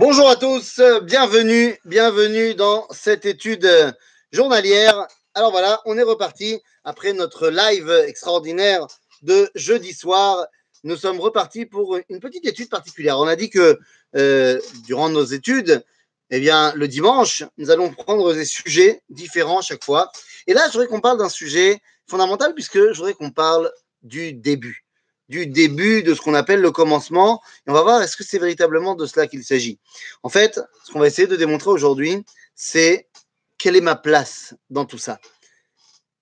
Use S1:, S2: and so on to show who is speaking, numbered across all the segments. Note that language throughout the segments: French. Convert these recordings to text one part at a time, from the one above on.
S1: Bonjour à tous, bienvenue, bienvenue dans cette étude journalière. Alors voilà, on est reparti après notre live extraordinaire de jeudi soir. Nous sommes repartis pour une petite étude particulière. On a dit que euh, durant nos études, eh bien, le dimanche, nous allons prendre des sujets différents chaque fois. Et là, je voudrais qu'on parle d'un sujet fondamental puisque je voudrais qu'on parle du début du début de ce qu'on appelle le commencement. Et on va voir est-ce que c'est véritablement de cela qu'il s'agit? En fait, ce qu'on va essayer de démontrer aujourd'hui, c'est quelle est ma place dans tout ça?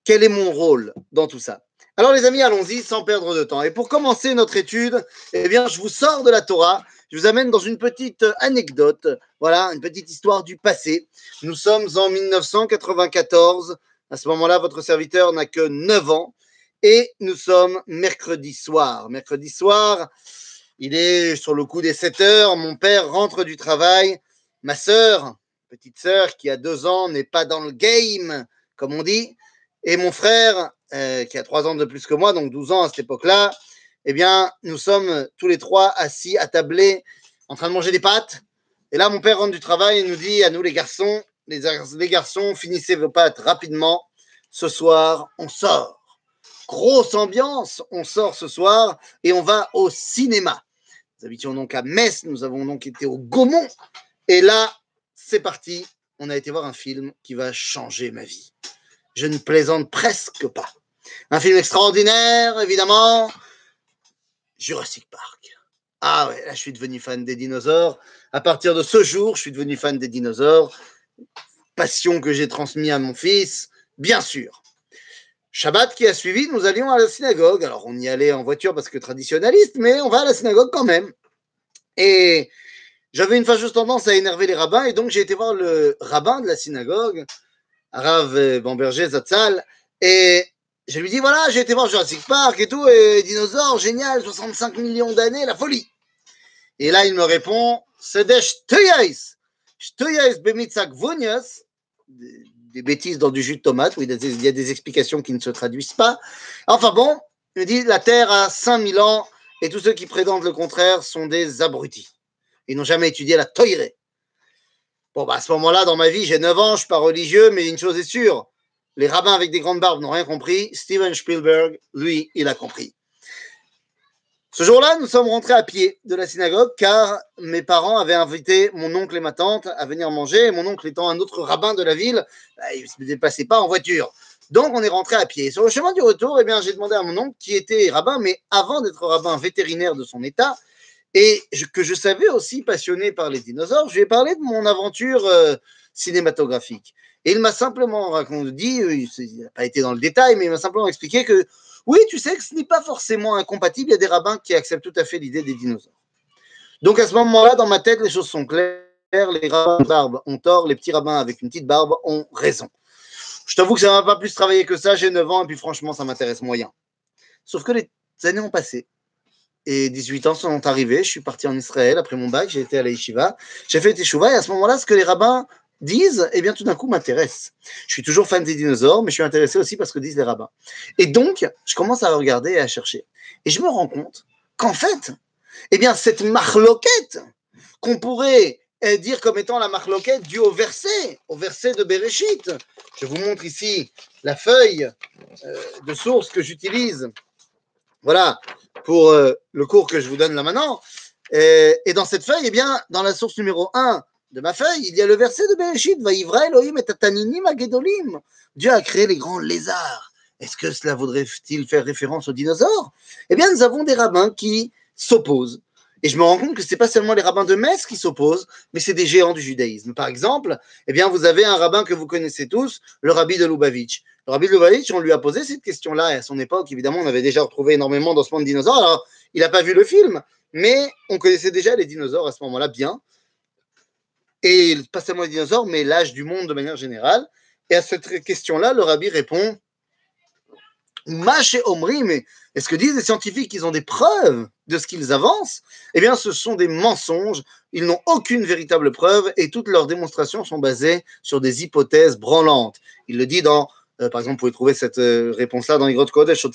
S1: Quel est mon rôle dans tout ça? Alors les amis, allons-y sans perdre de temps. Et pour commencer notre étude, eh bien, je vous sors de la Torah. Je vous amène dans une petite anecdote, voilà, une petite histoire du passé. Nous sommes en 1994. À ce moment-là, votre serviteur n'a que 9 ans. Et nous sommes mercredi soir. Mercredi soir, il est sur le coup des 7 heures. Mon père rentre du travail. Ma sœur, petite sœur qui a deux ans, n'est pas dans le game, comme on dit. Et mon frère, euh, qui a trois ans de plus que moi, donc 12 ans à cette époque-là, eh bien, nous sommes tous les trois assis, attablés, en train de manger des pâtes. Et là, mon père rentre du travail et nous dit à nous, les garçons, les, les garçons, finissez vos pâtes rapidement. Ce soir, on sort grosse ambiance. On sort ce soir et on va au cinéma. Nous habitions donc à Metz, nous avons donc été au Gaumont. Et là, c'est parti. On a été voir un film qui va changer ma vie. Je ne plaisante presque pas. Un film extraordinaire, évidemment. Jurassic Park. Ah ouais, là, je suis devenu fan des dinosaures. À partir de ce jour, je suis devenu fan des dinosaures. Passion que j'ai transmise à mon fils, bien sûr. Shabbat qui a suivi, nous allions à la synagogue. Alors, on y allait en voiture parce que traditionnaliste, mais on va à la synagogue quand même. Et j'avais une fâcheuse tendance à énerver les rabbins, et donc j'ai été voir le rabbin de la synagogue, Arav Bamberger Zatzal, et je lui dis voilà, j'ai été voir Jurassic Park et tout, et dinosaures, génial, 65 millions d'années, la folie. Et là, il me répond c'est des shtuyais bemitzak vunias, des bêtises dans du jus de tomate, où il y a des explications qui ne se traduisent pas. Enfin bon, il dit la Terre a 5000 ans et tous ceux qui prétendent le contraire sont des abrutis. Ils n'ont jamais étudié la Toirée. Bon, bah, à ce moment-là, dans ma vie, j'ai 9 ans, je suis pas religieux, mais une chose est sûre les rabbins avec des grandes barbes n'ont rien compris. Steven Spielberg, lui, il a compris. Ce jour-là, nous sommes rentrés à pied de la synagogue car mes parents avaient invité mon oncle et ma tante à venir manger. Mon oncle étant un autre rabbin de la ville, bah, il ne se déplaçait pas en voiture. Donc, on est rentré à pied. Sur le chemin du retour, eh bien, j'ai demandé à mon oncle, qui était rabbin, mais avant d'être rabbin vétérinaire de son état, et que je savais aussi passionné par les dinosaures, je lui ai parlé de mon aventure euh, cinématographique. Et il m'a simplement raconté, dit, il n'a pas été dans le détail, mais il m'a simplement expliqué que oui, tu sais que ce n'est pas forcément incompatible. Il y a des rabbins qui acceptent tout à fait l'idée des dinosaures. Donc à ce moment-là, dans ma tête, les choses sont claires. Les rabbins barbe ont tort, les petits rabbins avec une petite barbe ont raison. Je t'avoue que ça ne m'a pas plus travaillé que ça. J'ai 9 ans et puis franchement, ça m'intéresse moyen. Sauf que les années ont passé. Et 18 ans sont arrivés. Je suis parti en Israël après mon bac. J'ai été à la Yeshiva. J'ai fait Teshuva. Et à ce moment-là, ce que les rabbins disent, eh bien, tout d'un coup, m'intéresse. Je suis toujours fan des dinosaures, mais je suis intéressé aussi parce que disent les rabbins. Et donc, je commence à regarder et à chercher. Et je me rends compte qu'en fait, eh bien, cette marloquette qu'on pourrait dire comme étant la marloquette due au verset, au verset de Bereshit. Je vous montre ici la feuille euh, de source que j'utilise. Voilà, pour euh, le cours que je vous donne là maintenant. Et, dans cette feuille, eh bien, dans la source numéro 1, de ma feuille, il y a le verset de Bereshit, Vaïvra Elohim et Tataninim Agedolim. Dieu a créé les grands lézards. Est-ce que cela voudrait-il faire référence aux dinosaures? Eh bien, nous avons des rabbins qui s'opposent. Et je me rends compte que ce n'est pas seulement les rabbins de Metz qui s'opposent, mais c'est des géants du judaïsme. Par exemple, eh bien, vous avez un rabbin que vous connaissez tous, le rabbi de Lubavitch. Le rabbi de Lubavitch, on lui a posé cette question-là, et à son époque, évidemment, on avait déjà retrouvé énormément monde de dinosaures. Alors, il n'a pas vu le film, mais on connaissait déjà les dinosaures à ce moment-là bien et pas seulement les dinosaures, mais l'âge du monde de manière générale. Et à cette question-là, le rabbi répond Maché Omri, mais est-ce que disent les scientifiques qu'ils ont des preuves de ce qu'ils avancent Eh bien, ce sont des mensonges. Ils n'ont aucune véritable preuve et toutes leurs démonstrations sont basées sur des hypothèses branlantes. Il le dit dans, euh, par exemple, vous pouvez trouver cette euh, réponse-là dans Igrot Kodesh,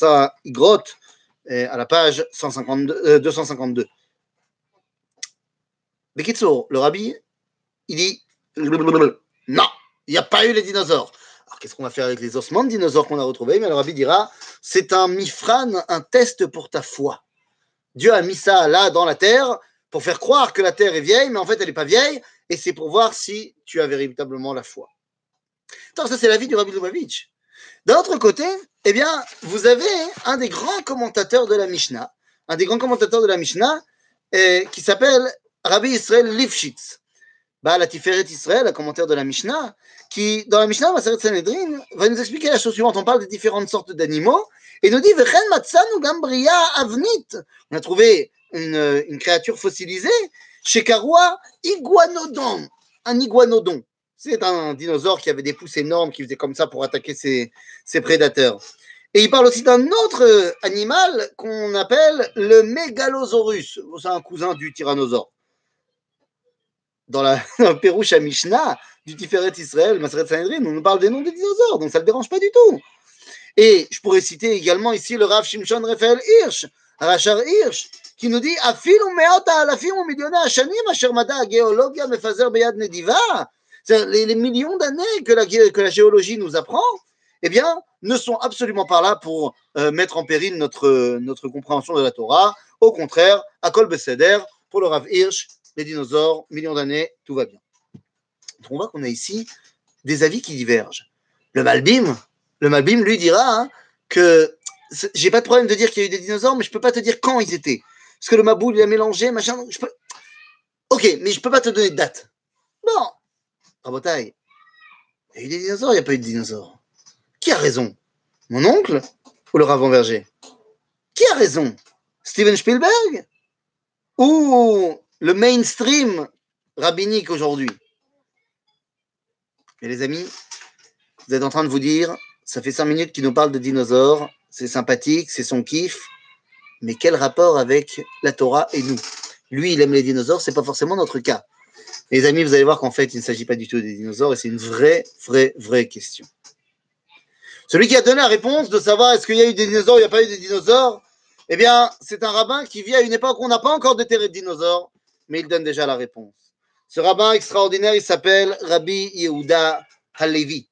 S1: Igrot, euh, à la page 152, 252. Bekitsour, le rabbi, il dit non, il n'y a pas eu les dinosaures. Qu'est-ce qu'on va faire avec les ossements de dinosaures qu'on a retrouvés? Mais le rabbi dira c'est un mifran, un test pour ta foi. Dieu a mis ça là dans la terre pour faire croire que la terre est vieille, mais en fait elle n'est pas vieille, et c'est pour voir si tu as véritablement la foi. Donc ça c'est la vie du rabbi Lubavitch. D'un autre côté, eh bien, vous avez un des grands commentateurs de la Mishnah, un des grands commentateurs de la Mishnah, eh, qui s'appelle Rabbi Israël Lifshitz. Bah, la Tiferet Israël, un commentaire de la Mishnah, qui, dans la Mishnah, Maseret Sanhedrin, va nous expliquer la chose suivante. On parle des différentes sortes d'animaux, et nous dit, Vechen Matsanu Gambria Avnit. On a trouvé une, créature fossilisée chez Karoua, Iguanodon, un iguanodon. C'est un dinosaure qui avait des pouces énormes, qui faisait comme ça pour attaquer ses, prédateurs. Et il parle aussi d'un autre animal qu'on appelle le Megalosaurus. C'est un cousin du tyrannosaure dans la Pérouche à Mishnah du Tiferet Israël, Maseret Sanhedrin, on nous parle des noms des dinosaures, donc ça ne le dérange pas du tout. Et je pourrais citer également ici le Rav Shimshon Raphaël Hirsch, Rachar Hirsch, qui nous dit. Les, les millions d'années que la, que la géologie nous apprend, eh bien, ne sont absolument pas là pour euh, mettre en péril notre, notre compréhension de la Torah. Au contraire, à Kol Beseder, pour le Rav Hirsch, les dinosaures, millions d'années, tout va bien. Donc on voit qu'on a ici des avis qui divergent. Le Malbim, le Malbim lui dira hein, que j'ai pas de problème de dire qu'il y a eu des dinosaures, mais je peux pas te dire quand ils étaient. Parce que le Maboul, il a mélangé, machin. Ok, mais je peux pas te donner de date. Bon, Rabotaille, il y a eu des dinosaures, il n'y a pas eu de dinosaures. Qui a raison? Mon oncle ou le Rav Verger? Qui a raison? Steven Spielberg? Ou le mainstream rabbinique aujourd'hui. Et les amis, vous êtes en train de vous dire, ça fait cinq minutes qu'il nous parle de dinosaures, c'est sympathique, c'est son kiff, mais quel rapport avec la Torah et nous? Lui, il aime les dinosaures, c'est pas forcément notre cas. Les amis, vous allez voir qu'en fait, il ne s'agit pas du tout des dinosaures et c'est une vraie, vraie, vraie question. Celui qui a donné la réponse de savoir est-ce qu'il y a eu des dinosaures ou il n'y a pas eu des dinosaures, eh bien, c'est un rabbin qui vit à une époque où on n'a pas encore déterré de dinosaures mais il donne déjà la réponse. Ce rabbin extraordinaire, il s'appelle Rabbi Yehuda Halevi.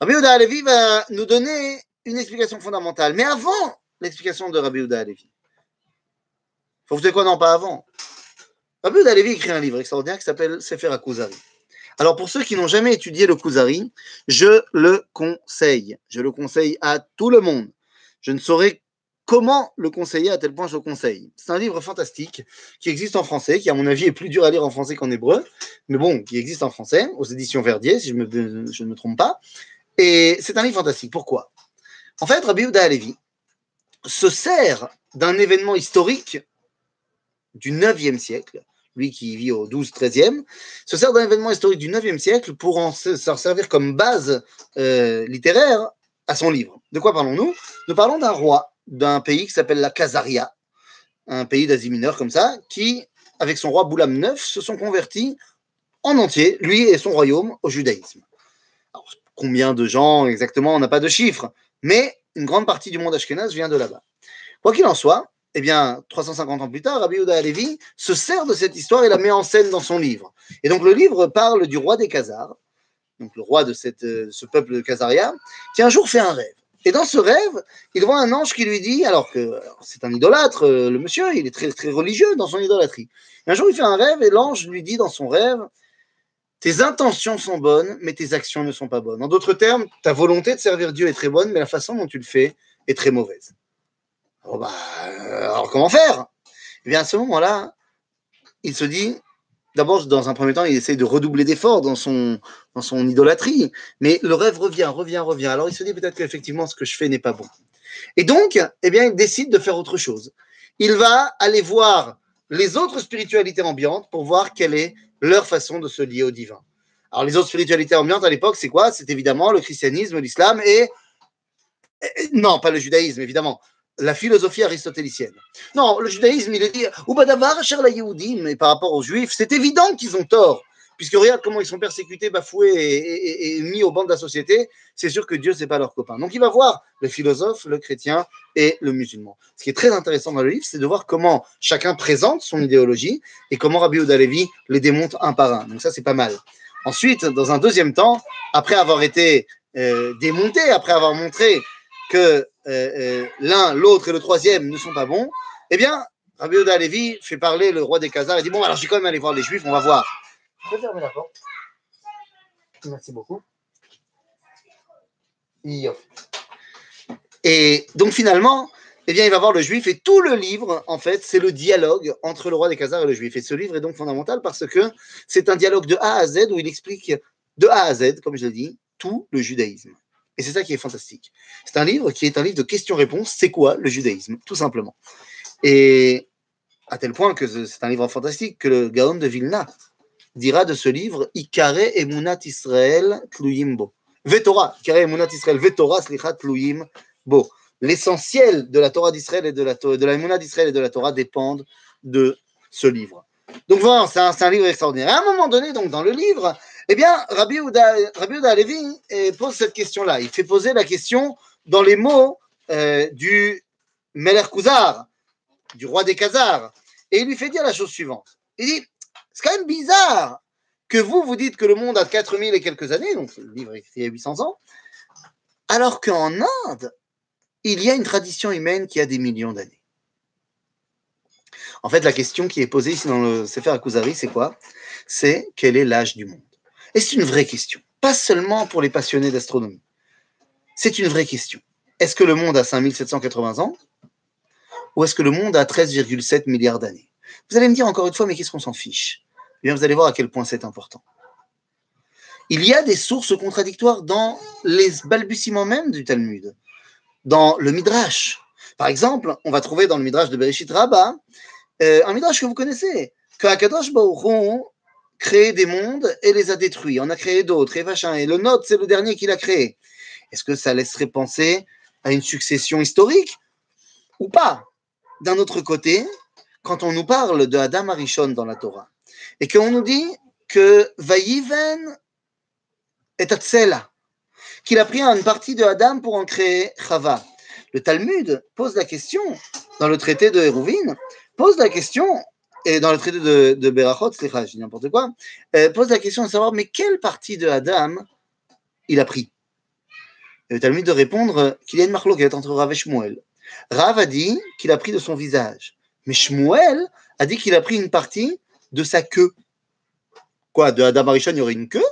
S1: Rabbi Yehuda Halevi va nous donner une explication fondamentale. Mais avant l'explication de Rabbi Yehuda Halevi, faut vous dire quoi? Non, pas avant. Rabbi Yehuda Halevi écrit un livre extraordinaire qui s'appelle Sefer HaKuzari. Alors pour ceux qui n'ont jamais étudié le Kuzari, je le conseille. Je le conseille à tout le monde. Je ne saurais Comment le conseiller à tel point je le conseille C'est un livre fantastique qui existe en français, qui à mon avis est plus dur à lire en français qu'en hébreu, mais bon, qui existe en français, aux éditions Verdier, si je, ne me trompe pas. Et c'est un livre fantastique. Pourquoi? En fait, Rabbi Yehuda Alevi se sert d'un événement historique du 9e siècle, lui qui vit au 12-13e, se sert d'un événement historique du 9e siècle pour en se servir comme base euh, littéraire à son livre. De quoi parlons-nous? Nous parlons d'un roi d'un pays qui s'appelle la Khazaria, un pays d'Asie mineure comme ça, qui, avec son roi Boulam IX, se sont convertis en entier, lui et son royaume, au judaïsme. combien de gens exactement, on n'a pas de chiffres, mais une grande partie du monde ashkénaze vient de là-bas. Quoi qu'il en soit, eh bien, 350 ans plus tard, Rabbi Yehuda Alevi se sert de cette histoire et la met en scène dans son livre. Et donc, le livre parle du roi des Khazars, donc le roi de cette, euh, ce peuple de Khazaria, qui un jour fait un rêve. Et dans ce rêve, il voit un ange qui lui dit, alors que c'est un idolâtre, euh, le monsieur, il est très, très religieux dans son idolâtrie. un jour, il fait un rêve et l'ange lui dit dans son rêve, tes intentions sont bonnes, mais tes actions ne sont pas bonnes. En d'autres termes, ta volonté de servir Dieu est très bonne, mais la façon dont tu le fais est très mauvaise. Oh bah, euh, alors comment faire? Eh bien, à ce moment-là, il se dit, D'abord, dans un premier temps, il essaie de redoubler d'efforts dans son, dans idolâtrie, mais le rêve revient, revient, revient. Alors il se dit peut-être qu'effectivement, ce que je fais n'est pas bon. Et donc, eh bien, il décide de faire autre chose. Il va aller voir les autres spiritualités ambiantes pour voir quelle est leur façon de se lier au divin. Alors, les autres spiritualités ambiantes à l'époque, c'est quoi? C'est évidemment le christianisme, l'islam et. Non, pas le judaïsme, évidemment la philosophie aristotélicienne. Non, le judaïsme, il est dit, mais par rapport aux juifs, c'est évident qu'ils ont tort, puisque regarde comment ils sont persécutés, bafoués et, mis au banc de la société, c'est sûr que Dieu, c'est pas leur copain. Donc il va voir le philosophe, le chrétien et le musulman. Ce qui est très intéressant dans le livre, c'est de voir comment chacun présente son idéologie et comment Rabbi Levi les démonte un par un. Donc ça, c'est pas mal. Ensuite, dans un deuxième temps, après avoir été euh, démonté, après avoir montré que euh, euh, l'un, l'autre et le troisième ne sont pas bons, eh bien, Rabbi Oda Levi fait parler le roi des Khazars et dit Bon, alors je vais quand même aller voir les Juifs, on va voir. Je peux fermer la porte Merci beaucoup. Et donc finalement, eh bien, il va voir le juif et tout le livre, en fait, c'est le dialogue entre le roi des Khazars et le juif. Et ce livre est donc fondamental parce que c'est un dialogue de A à Z où il explique de A à Z, comme je l'ai dit, tout le judaïsme. Et c'est ça qui est fantastique. C'est un livre qui est un livre de questions-réponses. C'est quoi le judaïsme Tout simplement? Et à tel point que c'est un livre fantastique que le Gaon de Vilna dira de ce livre Ikare emunat Israël tluyim bo. Vetora, Ikare emunat Israël, Vetora slichat tluyim bo. L'essentiel de la Torah d'Israël et de la, de la d'Israël et de la Torah dépendent de ce livre. Donc voilà, c'est un, un, livre extraordinaire. À un moment donné, donc dans le livre, eh bien, Rabbi Ouda, Rabbi eh, pose cette question-là. Il fait poser la question dans les mots euh, du Meler Kuzar, du roi des Khazars. Et il lui fait dire la chose suivante. Il dit, c'est quand même bizarre que vous, vous dites que le monde a 4000 et quelques années, donc le livre est écrit il y a 800 ans, alors qu'en Inde, il y a une tradition humaine qui a des millions d'années. En fait, la question qui est posée ici dans le Sefer Akuzari, c'est quoi? C'est quel est l'âge du monde? Et c'est une vraie question, pas seulement pour les passionnés d'astronomie. C'est une vraie question. Est-ce que le monde a 5780 ans ou est-ce que le monde a 13,7 milliards d'années? Vous allez me dire encore une fois, mais qu'est-ce qu'on s'en fiche? Eh bien, vous allez voir à quel point c'est important. Il y a des sources contradictoires dans les balbutiements même du Talmud, dans le Midrash. Par exemple, on va trouver dans le Midrash de Bereshit Rabbah euh, un Midrash que vous connaissez, que Akadosh Baruch créé des mondes et les a détruits. On a créé d'autres et machin. Et le nôtre, c'est le dernier qu'il a créé. Est-ce que ça laisserait penser à une succession historique ou pas? D'un autre côté, quand on nous parle de Adam Arishon dans la Torah et qu'on nous dit que Vayiven est Atsela, qu'il a pris une partie de Adam pour en créer Chava. Le Talmud pose la question, dans le traité de Hérouvine, pose la question et dans le traité de, de Berachot, je dis n'importe quoi, euh, pose la question de savoir, mais quelle partie de Adam il a pris? Et le Talmud de répondre qu'il y a une marloquette entre Rav et Shmuel. Rav a dit qu'il a pris de son visage, mais Shmuel a dit qu'il a pris une partie de sa queue. Quoi, de Adam Arishon, il y aurait une queue?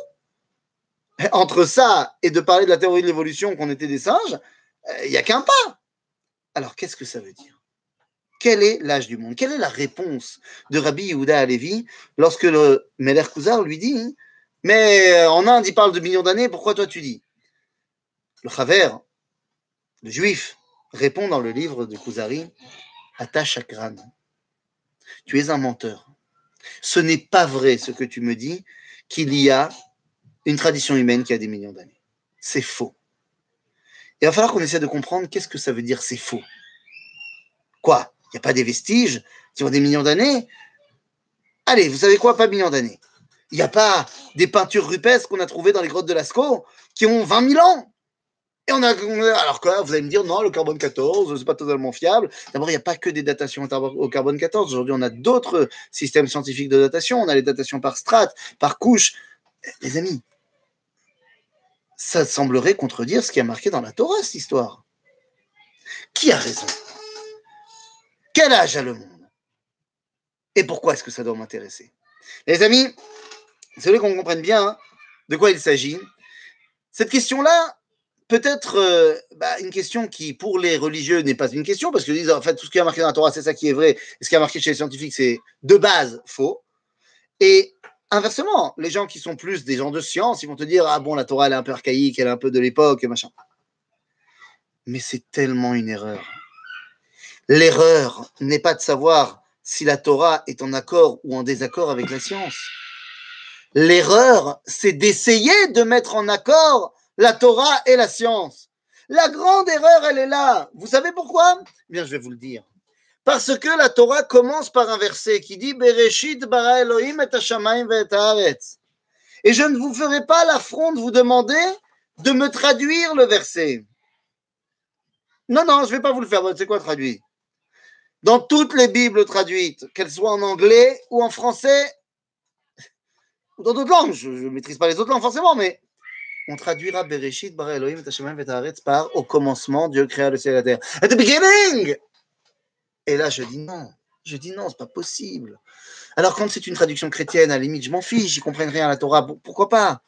S1: Entre ça et de parler de la théorie de l'évolution qu'on était des singes, euh, il n'y a qu'un pas. Alors, qu'est-ce que ça veut dire? Quel est l'âge du monde? Quelle est la réponse de Rabbi Yehuda Alevi lorsque le Meler Kuzar lui dit Mais en Inde, il parle de millions d'années, pourquoi toi tu dis? Le Chaver, le juif, répond dans le livre de Kuzari Ata Chakran, tu es un menteur. Ce n'est pas vrai ce que tu me dis qu'il y a une tradition humaine qui a des millions d'années. C'est faux. il va falloir qu'on essaie de comprendre qu'est-ce que ça veut dire c'est faux. Quoi? Il n'y a pas des vestiges sur des millions d'années. Allez, vous savez quoi, pas millions d'années. Il n'y a pas des peintures rupestres qu'on a trouvées dans les grottes de Lascaux qui ont 20 000 ans. Et on a, alors quoi, vous allez me dire, non, le carbone 14, c'est pas totalement fiable. D'abord, il n'y a pas que des datations au carbone 14. Aujourd'hui, on a d'autres systèmes scientifiques de datation. On a les datations par strate, par couche. Les amis, ça semblerait contredire ce qui a marqué dans la Torah, cette histoire. Qui a raison? Quel âge a le monde? Et pourquoi est-ce que ça doit m'intéresser? Les amis, c'est vrai qu'on comprenne bien hein, de quoi il s'agit. Cette question-là, peut-être euh, bah, une question qui, pour les religieux, n'est pas une question, parce qu'ils disent, en fait, tout ce qui a marqué dans la Torah, c'est ça qui est vrai, et ce qui a marqué chez les scientifiques, c'est de base faux. Et inversement, les gens qui sont plus des gens de science, ils vont te dire, ah bon, la Torah, elle est un peu archaïque, elle est un peu de l'époque, machin. Mais c'est tellement une erreur. L'erreur n'est pas de savoir si la Torah est en accord ou en désaccord avec la science. L'erreur, c'est d'essayer de mettre en accord la Torah et la science. La grande erreur, elle est là. Vous savez pourquoi? Bien, je vais vous le dire. Parce que la Torah commence par un verset qui dit Bereshit bara Elohim et et Et je ne vous ferai pas l'affront de vous demander de me traduire le verset. Non, non, je ne vais pas vous le faire. C'est quoi traduit? Dans toutes les Bibles traduites, qu'elles soient en anglais ou en français, ou dans d'autres langues, je ne maîtrise pas les autres langues forcément, mais on traduira Bereshit, Bara Elohim, et par au commencement, Dieu créa le ciel et la terre. At the beginning Et là, je dis non. Je dis non, c'est pas possible. Alors, quand c'est une traduction chrétienne, à la limite, je m'en fiche, j'y comprends rien à la Torah, pourquoi pas?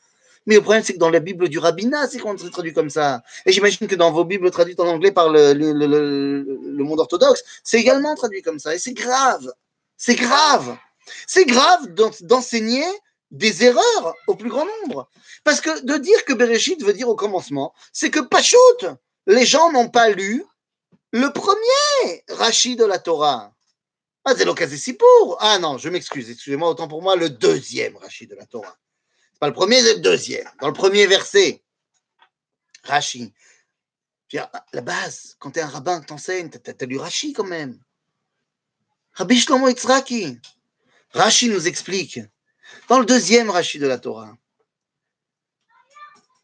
S1: Mais le problème, c'est que dans la Bible du rabbinat, c'est qu'on traduit comme ça. Et j'imagine que dans vos Bibles traduites en anglais par le, le, monde orthodoxe, c'est également traduit comme ça. Et c'est grave. C'est grave. C'est grave d'enseigner des erreurs au plus grand nombre. Parce que de dire que Bereshit veut dire au commencement, c'est que Pachout, les gens n'ont pas lu le premier Rachid de la Torah. Ah, c'est l'occasion si pour. Ah non, je m'excuse, excusez-moi, autant pour moi, le deuxième Rachid de la Torah. Pas le premier, c'est le deuxième. Dans le premier verset, Rashi. La base, quand tu es un rabbin, t'enseignes, tu as, lu Rashi quand même. Rabbi Shlomo Yitzhaki. Rashi nous explique, dans le deuxième Rashi de la Torah,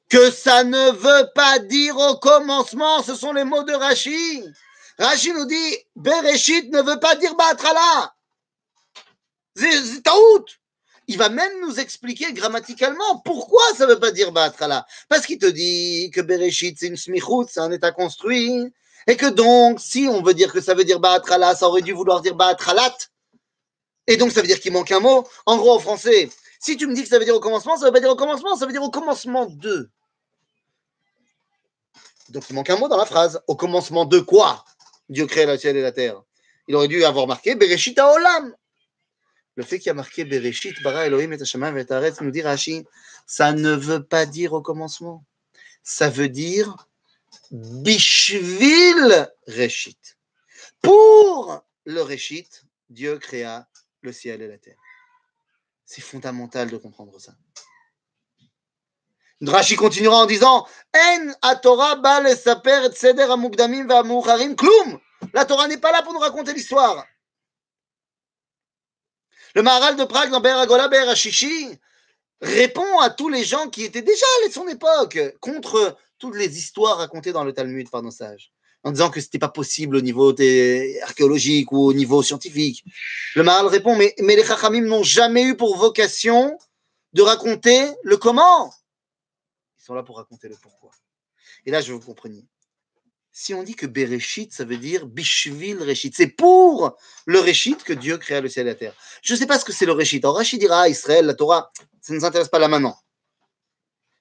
S1: que ça ne veut pas dire au commencement, ce sont les mots de Rashi. Rashi nous dit, Bereshit ne veut pas dire Batrala. C'est taout il va même nous expliquer grammaticalement pourquoi ça ne veut pas dire Ba'atrala. Parce qu'il te dit que Bereshit, c'est une smichut, c'est un état construit. Et que donc, si on veut dire que ça veut dire Ba'atrala, ça aurait dû vouloir dire Ba'atralat. Et donc, ça veut dire qu'il manque un mot. En gros, en français, si tu me dis que ça veut dire au commencement, ça ne veut pas dire au commencement, ça veut dire au commencement de. Donc, il manque un mot dans la phrase. Au commencement de quoi Dieu crée la ciel et la terre. Il aurait dû avoir marqué Bereshit Olam. Le fait qu'il y a marqué Bereshit, Bara Elohim et Hashemayim et Aretz, nous dit Rashi, ça ne veut pas dire au commencement. Ça veut dire Bishvil Reshit. Pour le Reshit, Dieu créa le ciel et la terre. C'est fondamental de comprendre ça. Rashi continuera en disant En Torah ba saper et seder amugdamim va klum. La Torah n'est pas là pour nous raconter l'histoire. Le Maharal de Prague dans Beragola Berachichi répond à tous les gens qui étaient déjà à son époque contre toutes les histoires racontées dans le Talmud par nos sages, en disant que ce n'était pas possible au niveau archéologique ou au niveau scientifique. Le Maharal répond mais, mais les Chachamim n'ont jamais eu pour vocation de raconter le comment. Ils sont là pour raconter le pourquoi. Et là, je vous compreniez si on dit que Bereshit, ça veut dire Bishvil Reshit, c'est pour le Reshit que Dieu créa le ciel et la terre. Je ne sais pas ce que c'est le Reshit. Alors Rachid dira Israël, la Torah, ça ne nous intéresse pas là maintenant.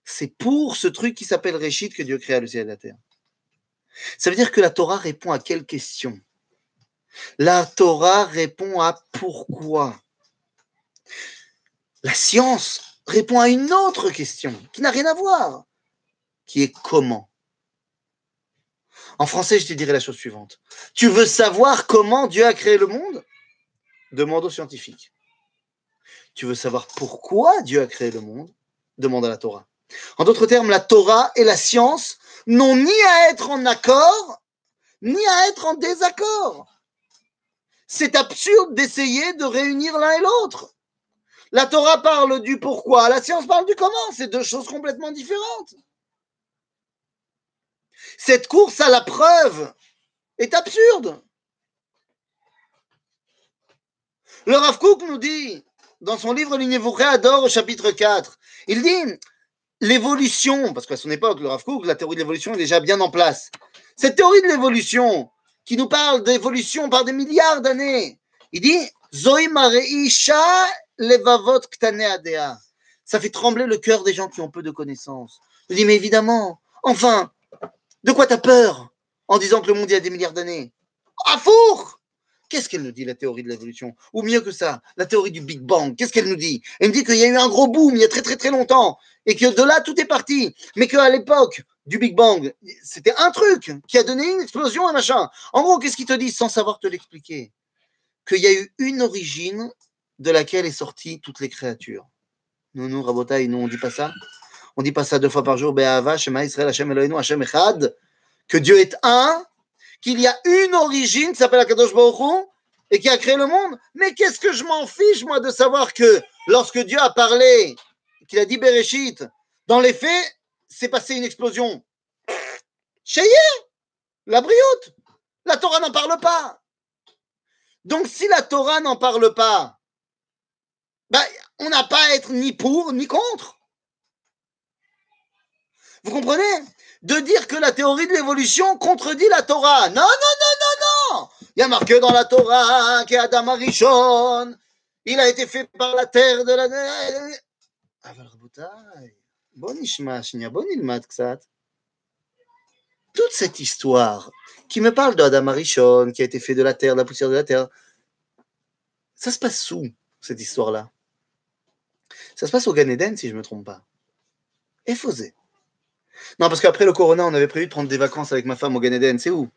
S1: C'est pour ce truc qui s'appelle Reshit que Dieu créa le ciel et la terre. Ça veut dire que la Torah répond à quelle question? La Torah répond à pourquoi? La science répond à une autre question qui n'a rien à voir, qui est comment? En français, je te dirais la chose suivante. Tu veux savoir comment Dieu a créé le monde? Demande aux scientifiques. Tu veux savoir pourquoi Dieu a créé le monde? Demande à la Torah. En d'autres termes, la Torah et la science n'ont ni à être en accord, ni à être en désaccord. C'est absurde d'essayer de réunir l'un et l'autre. La Torah parle du pourquoi, la science parle du comment. C'est deux choses complètement différentes. Cette course à la preuve est absurde. Le Rav Kook nous dit, dans son livre L'Univouché adore au chapitre 4, il dit l'évolution, parce qu'à son époque, le Rav Kook, la théorie de l'évolution est déjà bien en place. Cette théorie de l'évolution, qui nous parle d'évolution par des milliards d'années, il dit levavot. Ça fait trembler le cœur des gens qui ont peu de connaissances. Je dis, mais évidemment, enfin, de quoi t'as peur en disant que le monde y a des milliards d'années? À four Qu'est-ce qu'elle nous dit, la théorie de l'évolution? Ou mieux que ça, la théorie du Big Bang, qu'est-ce qu'elle nous dit? Elle nous dit qu'il y a eu un gros boom il y a très très très longtemps, et que de là, tout est parti, mais qu'à l'époque du Big Bang, c'était un truc qui a donné une explosion, un machin. En gros, qu'est-ce qu'il te dit sans savoir te l'expliquer? Qu'il y a eu une origine de laquelle est sortie toutes les créatures. Non, non, Rabotaï, nous, on dit pas ça? On dit pas ça deux fois par jour, Shema Israël, Hashem Hashem Echad, que Dieu est un, qu'il y a une origine qui s'appelle Akadosh Baruch et qui a créé le monde. Mais qu'est-ce que je m'en fiche, moi, de savoir que lorsque Dieu a parlé, qu'il a dit Bereshit, dans les faits, c'est passé une explosion. Chayé, la brioute. La Torah n'en parle pas. Donc si la Torah n'en parle pas, bah, on n'a pas à être ni pour ni contre. Vous comprenez? De dire que la théorie de l'évolution contredit la Torah. Non, non, non, non, non Il y a marqué dans la Torah qu'Adam Arishon, il a été fait par la terre de la... Toute cette histoire qui me parle d'Adam Arishon, qui a été fait de la terre, de la poussière de la terre, ça se passe où, cette histoire-là? Ça se passe au Gan Eden, si je ne me trompe pas. Et Fosé. Non, parce qu'après le Corona, on avait prévu de prendre des vacances avec ma femme au Gan Eden. C'est où?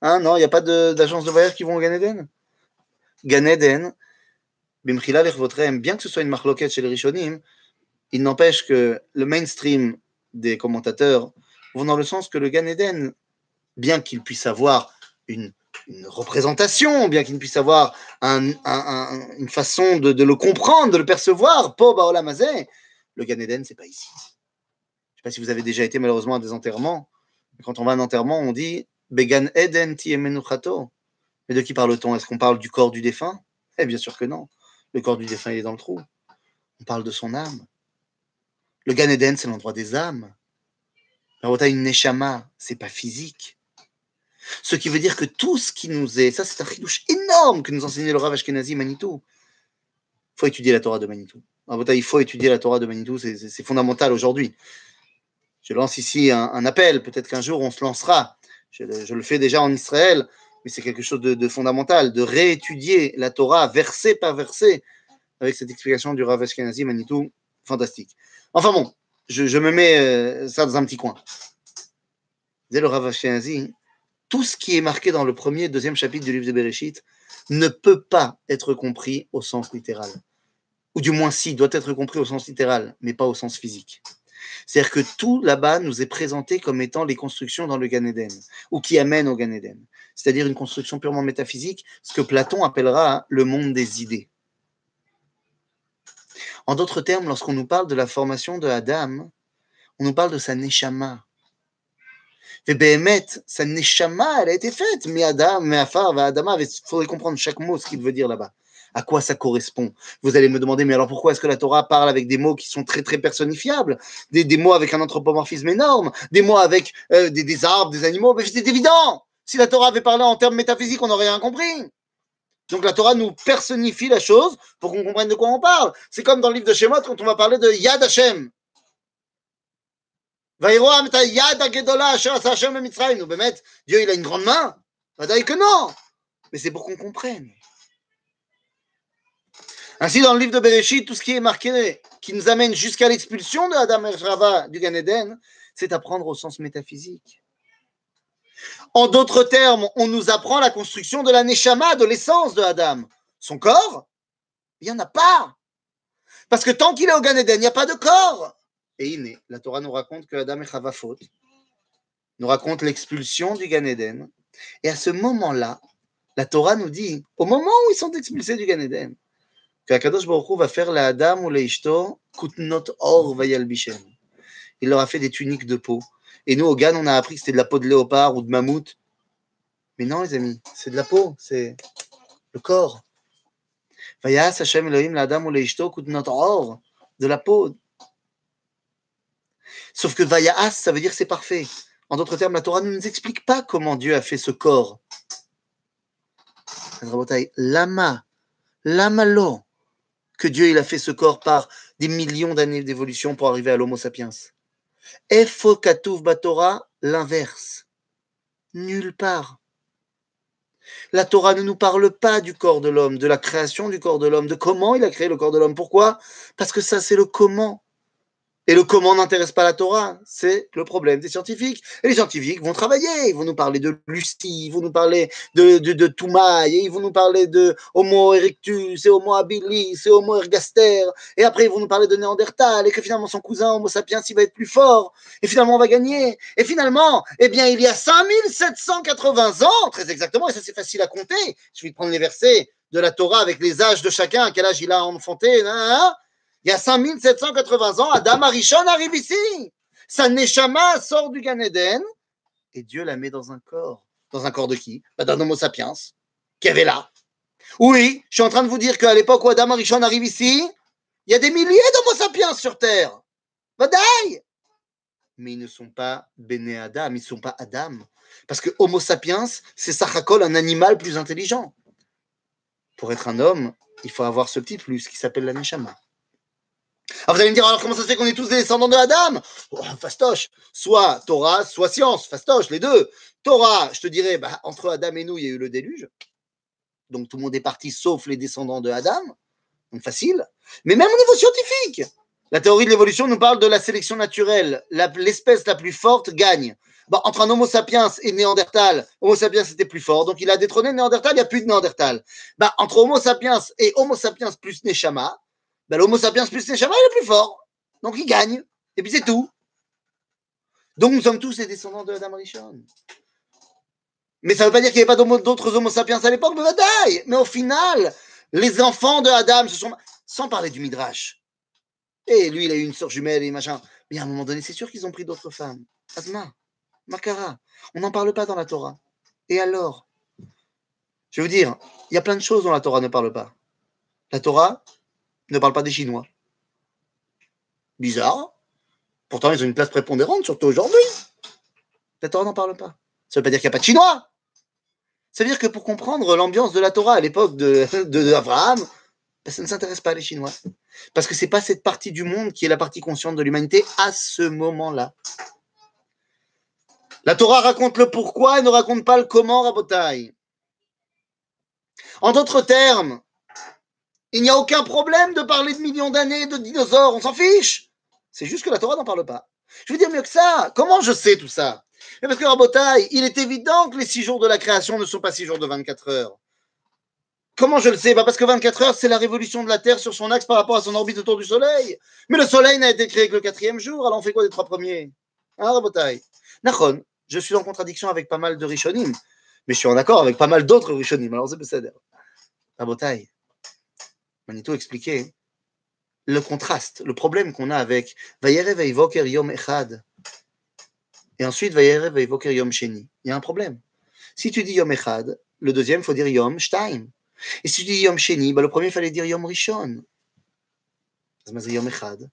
S1: Hein, non, il n'y a pas d'agence de, voyage qui vont au Gan Eden Gan Eden, Bimchila bien que ce soit une marloquette chez les Rishonim, il n'empêche que le mainstream des commentateurs vont dans le sens que le Gan Eden, bien qu'il puisse avoir une, représentation, bien qu'il puisse avoir une façon de, le comprendre, de le percevoir, Po Baolamazé, le Gan Eden, c'est pas ici. Si vous avez déjà été malheureusement à des enterrements. Quand on va à un enterrement, on dit Began Eden Tiemenuchato. Mais de qui parle-t-on? Est-ce qu'on parle du corps du défunt? Eh bien sûr que non. Le corps du défunt, il est dans le trou. On parle de son âme. Le Gan Eden, c'est l'endroit des âmes. La une Neshama, c'est pas physique. Ce qui veut dire que tout ce qui nous est, ça c'est un chidouche énorme que nous enseignait le Rav Ashkenazi Manitou. Il faut étudier la Torah de Manitou. Il faut étudier la Torah de Manitou, c'est fondamental aujourd'hui. Je lance ici un, appel, peut-être qu'un jour on se lancera. Je, le fais déjà en Israël, mais c'est quelque chose de, fondamental, de réétudier la Torah verset par verset, avec cette explication du Rav Ashkenazi Manitou, fantastique. Enfin bon, je, me mets euh, ça dans un petit coin. Disait le Rav tout ce qui est marqué dans le premier et deuxième chapitre du livre de Bereshit ne peut pas être compris au sens littéral. Ou du moins si, doit être compris au sens littéral, mais pas au sens physique. C'est-à-dire que tout là-bas nous est présenté comme étant les constructions dans le Gan Eden, ou qui amènent au Gan Eden. C'est-à-dire une construction purement métaphysique, ce que Platon appellera le monde des idées. En d'autres termes, lorsqu'on nous parle de la formation de Adam, on nous parle de sa neshama. Et Béhémet, sa neshama, elle a été faite. Mais Adam, mais Afar, Adama, il faudrait comprendre chaque mot, ce qu'il veut dire là-bas. À quoi ça correspond? Vous allez me demander, mais alors pourquoi est-ce que la Torah parle avec des mots qui sont très très personnifiables? Des, mots avec un anthropomorphisme énorme Des mots avec euh, des, arbres, des animaux Mais c'est évident Si la Torah avait parlé en termes métaphysiques, on n'aurait rien compris. Donc la Torah nous personnifie la chose pour qu'on comprenne de quoi on parle. C'est comme dans le livre de Shemot quand on va parler de Yad Hashem. Dieu il a une grande main. que non. Mais c'est pour qu'on comprenne. Ainsi, dans le livre de Bereshit, tout ce qui est marqué, qui nous amène jusqu'à l'expulsion de Adam et Rava du Gan Eden, c'est à prendre au sens métaphysique. En d'autres termes, on nous apprend la construction de la neshama, de l'essence de Adam. Son corps, il n'y en a pas. Parce que tant qu'il est au Gan Eden, il n'y a pas de corps. Et il est. La Torah nous raconte que Adam et Chava faute, nous raconte l'expulsion du Gan Eden. Et à ce moment-là, la Torah nous dit, au moment où ils sont expulsés du Gan Eden, que Akadosh Baruch va la Ishto, kutnot or vayalbishem. Il leur a fait des tuniques de peau et nous, au GAN, on a appris que c'était de la peau de léopard ou de mammouth. Mais non, les amis, c'est de la peau, c'est le corps. Vayas Hashem Elohim l'Adam ou notre or, de la peau. Sauf que Vayas, ça veut dire c'est parfait. En d'autres termes, la Torah ne nous explique pas comment Dieu a fait ce corps. Lama, lamalo, que Dieu il a fait ce corps par des millions d'années d'évolution pour arriver à l'Homo sapiens. Efo Batora, l'inverse. Nulle part. La Torah ne nous parle pas du corps de l'homme, de la création du corps de l'homme, de comment il a créé le corps de l'homme. Pourquoi? Parce que ça, c'est le comment. Et le comment n'intéresse pas la Torah, c'est le problème des scientifiques. Et les scientifiques vont travailler, ils vont nous parler de Lucie, ils vont nous parler de, de, de Toumaï, ils vont nous parler de Homo erectus, et Homo habilis, et Homo ergaster, et après ils vont nous parler de Néandertal, et que finalement son cousin Homo sapiens, il va être plus fort, et finalement on va gagner. Et finalement, eh bien, il y a 5780 ans, très exactement, et ça c'est facile à compter, je vais prendre les versets de la Torah avec les âges de chacun, quel âge il a enfanté, hein, hein, Il y a 5780 ans, Adam Arishon arrive ici. Sa Neshama sort du Gan Eden et Dieu la met dans un corps. Dans un corps de qui? Bah, D'un Homo sapiens qui avait là. Oui, je suis en train de vous dire qu'à l'époque où Adam Arishon arrive ici, il y a des milliers d'Homo sapiens sur Terre. Badaï Mais ils ne sont pas Béné Adam, ils ne sont pas Adam. Parce que Homo sapiens, c'est Sachakol, un animal plus intelligent. Pour être un homme, il faut avoir ce petit plus qui s'appelle la Neshama. Alors vous allez me dire, alors comment ça se fait qu'on est tous des descendants de Adam oh, Fastoche, soit Torah, soit science, fastoche, les deux. Torah, je te dirais, bah, entre Adam et nous, il y a eu le déluge. Donc tout le monde est parti sauf les descendants de Adam. Donc facile. Mais même au niveau scientifique, la théorie de l'évolution nous parle de la sélection naturelle. L'espèce la, plus forte gagne. Bah, entre un Homo sapiens et Néandertal, Homo sapiens était plus fort, donc il a détrôné Néandertal, il n'y a plus de Néandertal. Bah, entre Homo sapiens et Homo sapiens plus Neshama, bah, l'Homo sapiens plus Neshama, il est plus fort. Donc il gagne. Et puis c'est tout. Donc nous sommes tous les descendants de Adam Rishon. Mais ça ne veut pas dire qu'il n'y avait pas d'autres Homo sapiens à l'époque, mais Mais au final, les enfants de Adam se sont. Sans parler du Midrash. Et lui, il a eu une sœur jumelle et machin. Mais à un moment donné, c'est sûr qu'ils ont pris d'autres femmes. Asma, Makara. On n'en parle pas dans la Torah. Et alors? Je veux dire, il y a plein de choses dont la Torah ne parle pas. La Torah ne parle pas des Chinois. Bizarre. Pourtant, ils ont une place prépondérante, surtout aujourd'hui. La Torah n'en parle pas. Ça ne veut pas dire qu'il n'y a pas de Chinois. Ça veut dire que pour comprendre l'ambiance de la Torah à l'époque d'Abraham, de, ben, ça ne s'intéresse pas à les Chinois. Parce que ce n'est pas cette partie du monde qui est la partie consciente de l'humanité à ce moment-là. La Torah raconte le pourquoi et ne raconte pas le comment, Rabotai. En d'autres termes, il n'y a aucun problème de parler de millions d'années de dinosaures, on s'en fiche. C'est juste que la Torah n'en parle pas. Je veux dire mieux que ça. Comment je sais tout ça? Parce que Rabotai, il est évident que les six jours de la création ne sont pas six jours de 24 heures. Comment je le sais? Bah Parce que 24 heures, c'est la révolution de la Terre sur son axe par rapport à son orbite autour du Soleil. Mais le Soleil n'a été créé que le quatrième jour, alors on fait quoi des trois premiers? Hein, Rabotai Nachon, je suis en contradiction avec pas mal de Rishonim, mais je suis en accord avec pas mal d'autres Rishonim, alors c'est ça. Rabotai, Manito expliquait le contraste, le problème qu'on a avec Vayere Veivoker Yom Echad et ensuite Vayere Veivoker Yom Sheni. Il y a un problème. Si tu dis Yom Echad, le deuxième, il faut dire Yom Shtaim. Et si tu dis Yom Sheni, bah, le premier, il fallait dire Yom Rishon. Yom Echad.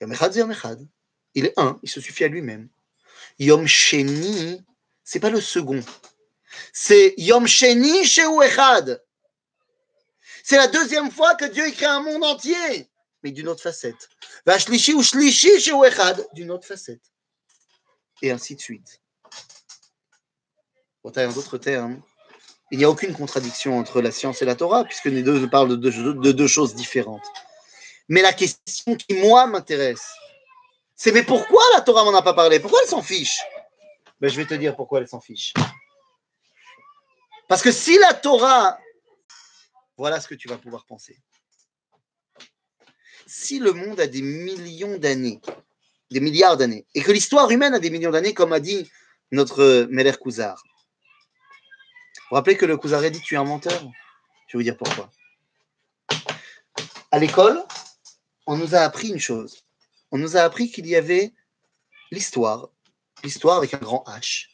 S1: Yom Echad, c'est Yom Echad. Il est un, il se suffit à lui-même. Yom Sheni, c'est pas le second. C'est Yom Sheni Sheu Echad? C'est la deuxième fois que Dieu crée un monde entier, mais d'une autre facette. Vashlishi ou Shlishi Echad, d'une autre facette. Et ainsi de suite. En d'autres termes, il n'y a aucune contradiction entre la science et la Torah, puisque les deux parlent de deux, choses différentes. Mais la question qui, moi, m'intéresse, c'est mais pourquoi la Torah m'en a pas parlé? Pourquoi elle s'en fiche? Ben, Je vais te dire pourquoi elle s'en fiche. Parce que si la Torah, voilà ce que tu vas pouvoir penser. Si le monde a des millions d'années, des milliards d'années, et que l'histoire humaine a des millions d'années, comme a dit notre Meller Kouzar, vous rappelez que le Kuzaré dit tu es un menteur? Je vais vous dire pourquoi. À l'école, on nous a appris une chose. On nous a appris qu'il y avait l'histoire, l'histoire avec un grand H.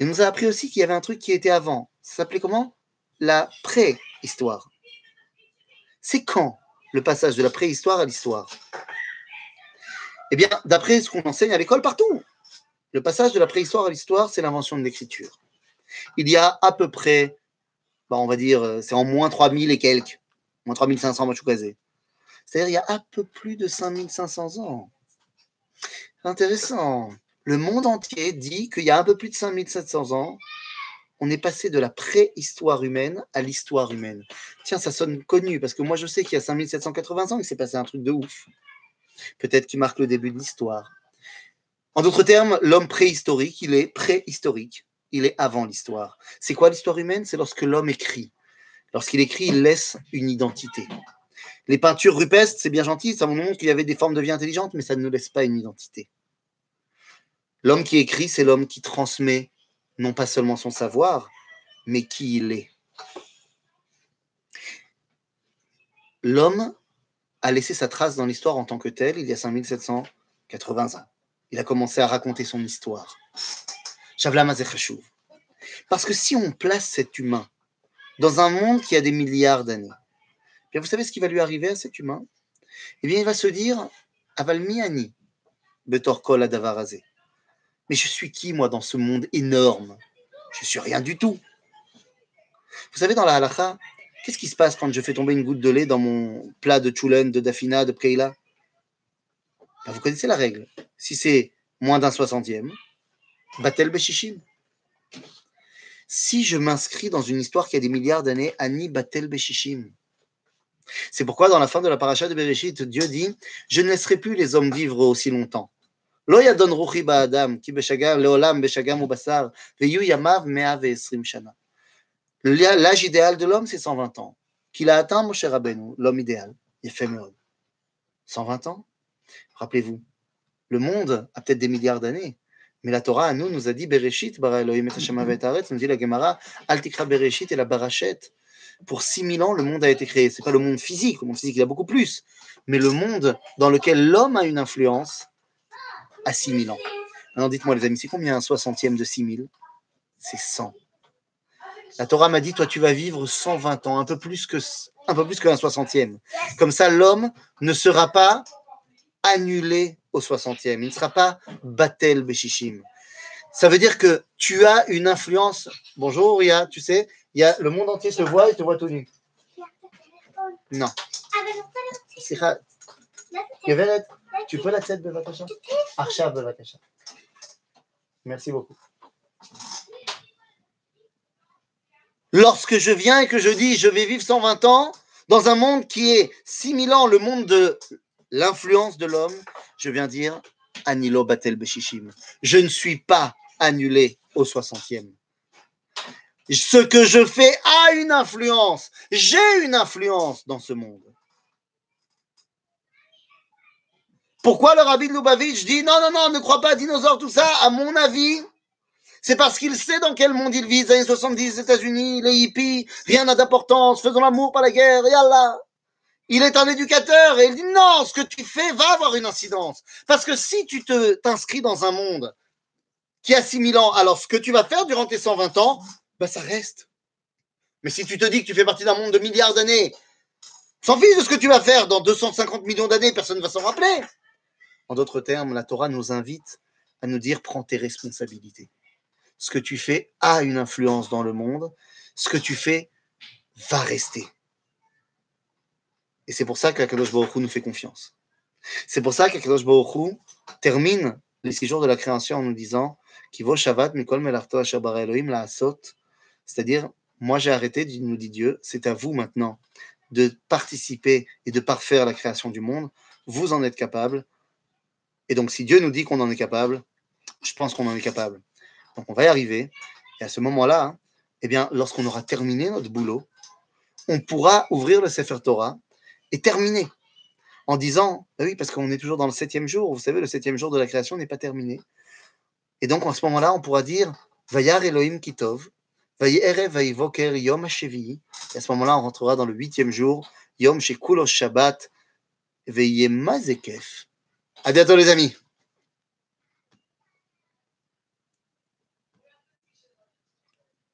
S1: Et on nous a appris aussi qu'il y avait un truc qui était avant. Ça s'appelait comment? La préhistoire. C'est quand le passage de la préhistoire à l'histoire? Eh bien, d'après ce qu'on enseigne à l'école partout, le passage de la préhistoire à l'histoire, c'est l'invention de l'écriture il y a à peu près, bah, on va dire, euh, c'est en moins 3000 et quelques, moins 3500 Machukazé. C'est-à-dire, il y a un peu plus de 5500 ans. Intéressant. Le monde entier dit qu'il y a un peu plus de 5700 ans, on est passé de la préhistoire humaine à l'histoire humaine. Tiens, ça sonne connu, parce que moi je sais qu'il y a 5780 ans, il s'est passé un truc de ouf. Peut-être qui marque le début de l'histoire. En d'autres termes, l'homme préhistorique, il est préhistorique il est avant l'histoire. C'est quoi l'histoire humaine? C'est lorsque l'homme écrit. Lorsqu'il écrit, il laisse une identité. Les peintures rupestres, c'est bien gentil, ça vous montre qu'il y avait des formes de vie intelligentes, mais ça ne nous laisse pas une identité. L'homme qui écrit, c'est l'homme qui transmet non pas seulement son savoir, mais qui il est. L'homme a laissé sa trace dans l'histoire en tant que tel il y a 5780 ans. Il a commencé à raconter son histoire. Parce que si on place cet humain dans un monde qui a des milliards d'années, bien vous savez ce qui va lui arriver à cet humain? Eh bien, il va se dire Avalmiani, Betorkol. Mais je suis qui, moi, dans ce monde énorme? Je suis rien du tout. Vous savez, dans la halakha, qu'est-ce qui se passe quand je fais tomber une goutte de lait dans mon plat de choulen, de dafina, de preila? Ben, Vous connaissez la règle. Si c'est moins d'un soixantième, batel beshishim. Si je m'inscris dans une histoire qui a des milliards d'années, Ani batel beshishim. C'est pourquoi dans la fin de la paracha de Bereshit, Dieu dit Je ne laisserai plus les hommes vivre aussi longtemps. Mea ve'esrim shana. L'âge idéal de l'homme, c'est 120 ans. Qu'il a atteint, mon cher Rabbeinu, l'homme idéal. Il fait 120 ans Rappelez-vous, le monde a peut-être des milliards d'années, mais la Torah, à nous, nous a dit Bereshit, bara Elohim et Hashem nous dit la Gemara, Altikra Bereshit et la Barachet. Pour 6000 ans, le monde a été créé. Ce n'est pas le monde physique, le monde physique, il y a beaucoup plus, mais le monde dans lequel l'homme a une influence à 6000 ans. Alors dites-moi, les amis, c'est combien un soixantième de 6000 C'est 100. La Torah m'a dit, toi, tu vas vivre 120 ans, un peu plus que un peu plus qu'un soixantième. Comme ça, l'homme ne sera pas annulé au 60e. Il ne sera pas Batel Beshishim. Ça veut dire que tu as une influence. Bonjour, Ria, tu sais, il y a, le monde entier se voit et te voit tout nu. Non. Tu peux la tête de Vatasha? De Vatasha. Merci beaucoup. Lorsque je viens et que je dis je vais vivre 120 ans dans un monde qui est 6000 ans, le monde de l'influence de l'homme, je viens dire Anilo Batel Beshishim. Je ne suis pas annulé au 60e. Ce que je fais a une influence. J'ai une influence dans ce monde. Pourquoi le rabbi de Lubavitch dit non, non, non, ne crois pas dinosaures, tout ça À mon avis, c'est parce qu'il sait dans quel monde il vit. Les années 70, les États-Unis, les hippies, rien n'a d'importance, faisons l'amour, pas la guerre, et Allah. Il est un éducateur et il dit non, ce que tu fais va avoir une incidence. Parce que si tu te t'inscris dans un monde qui a 6000 ans, alors ce que tu vas faire durant tes 120 ans, bah ça reste. Mais si tu te dis que tu fais partie d'un monde de milliards d'années, s'en fiche de ce que tu vas faire dans 250 millions d'années, personne ne va s'en rappeler. En d'autres termes, la Torah nous invite à nous dire prends tes responsabilités. Ce que tu fais a une influence dans le monde. Ce que tu fais va rester. Et c'est pour ça qu'Akadosh Baruch nous fait confiance. C'est pour ça qu'Akadosh Baruch termine les six jours de la création en nous disant Kivo Shabbat Mikol Melarto Elohim La Asot. C'est-à-dire, moi j'ai arrêté, nous dit Dieu, c'est à vous maintenant de participer et de parfaire la création du monde. Vous en êtes capable. Et donc, si Dieu nous dit qu'on en est capable, je pense qu'on en est capable. Donc, on va y arriver. Et à ce moment-là, eh bien, lorsqu'on aura terminé notre boulot, on pourra ouvrir le Sefer Torah est terminé. En disant, bah oui, parce qu'on est toujours dans le septième jour, vous savez, le septième jour de la création n'est pas terminé. Et donc, en ce moment-là, on pourra dire, Vayar Elohim Kitov, Vayerev Vayivoker Yom HaShevi. Et à ce moment-là, on rentrera dans le huitième jour, Yom Shekulos Shabbat, Veyemazekef. À bientôt, les amis.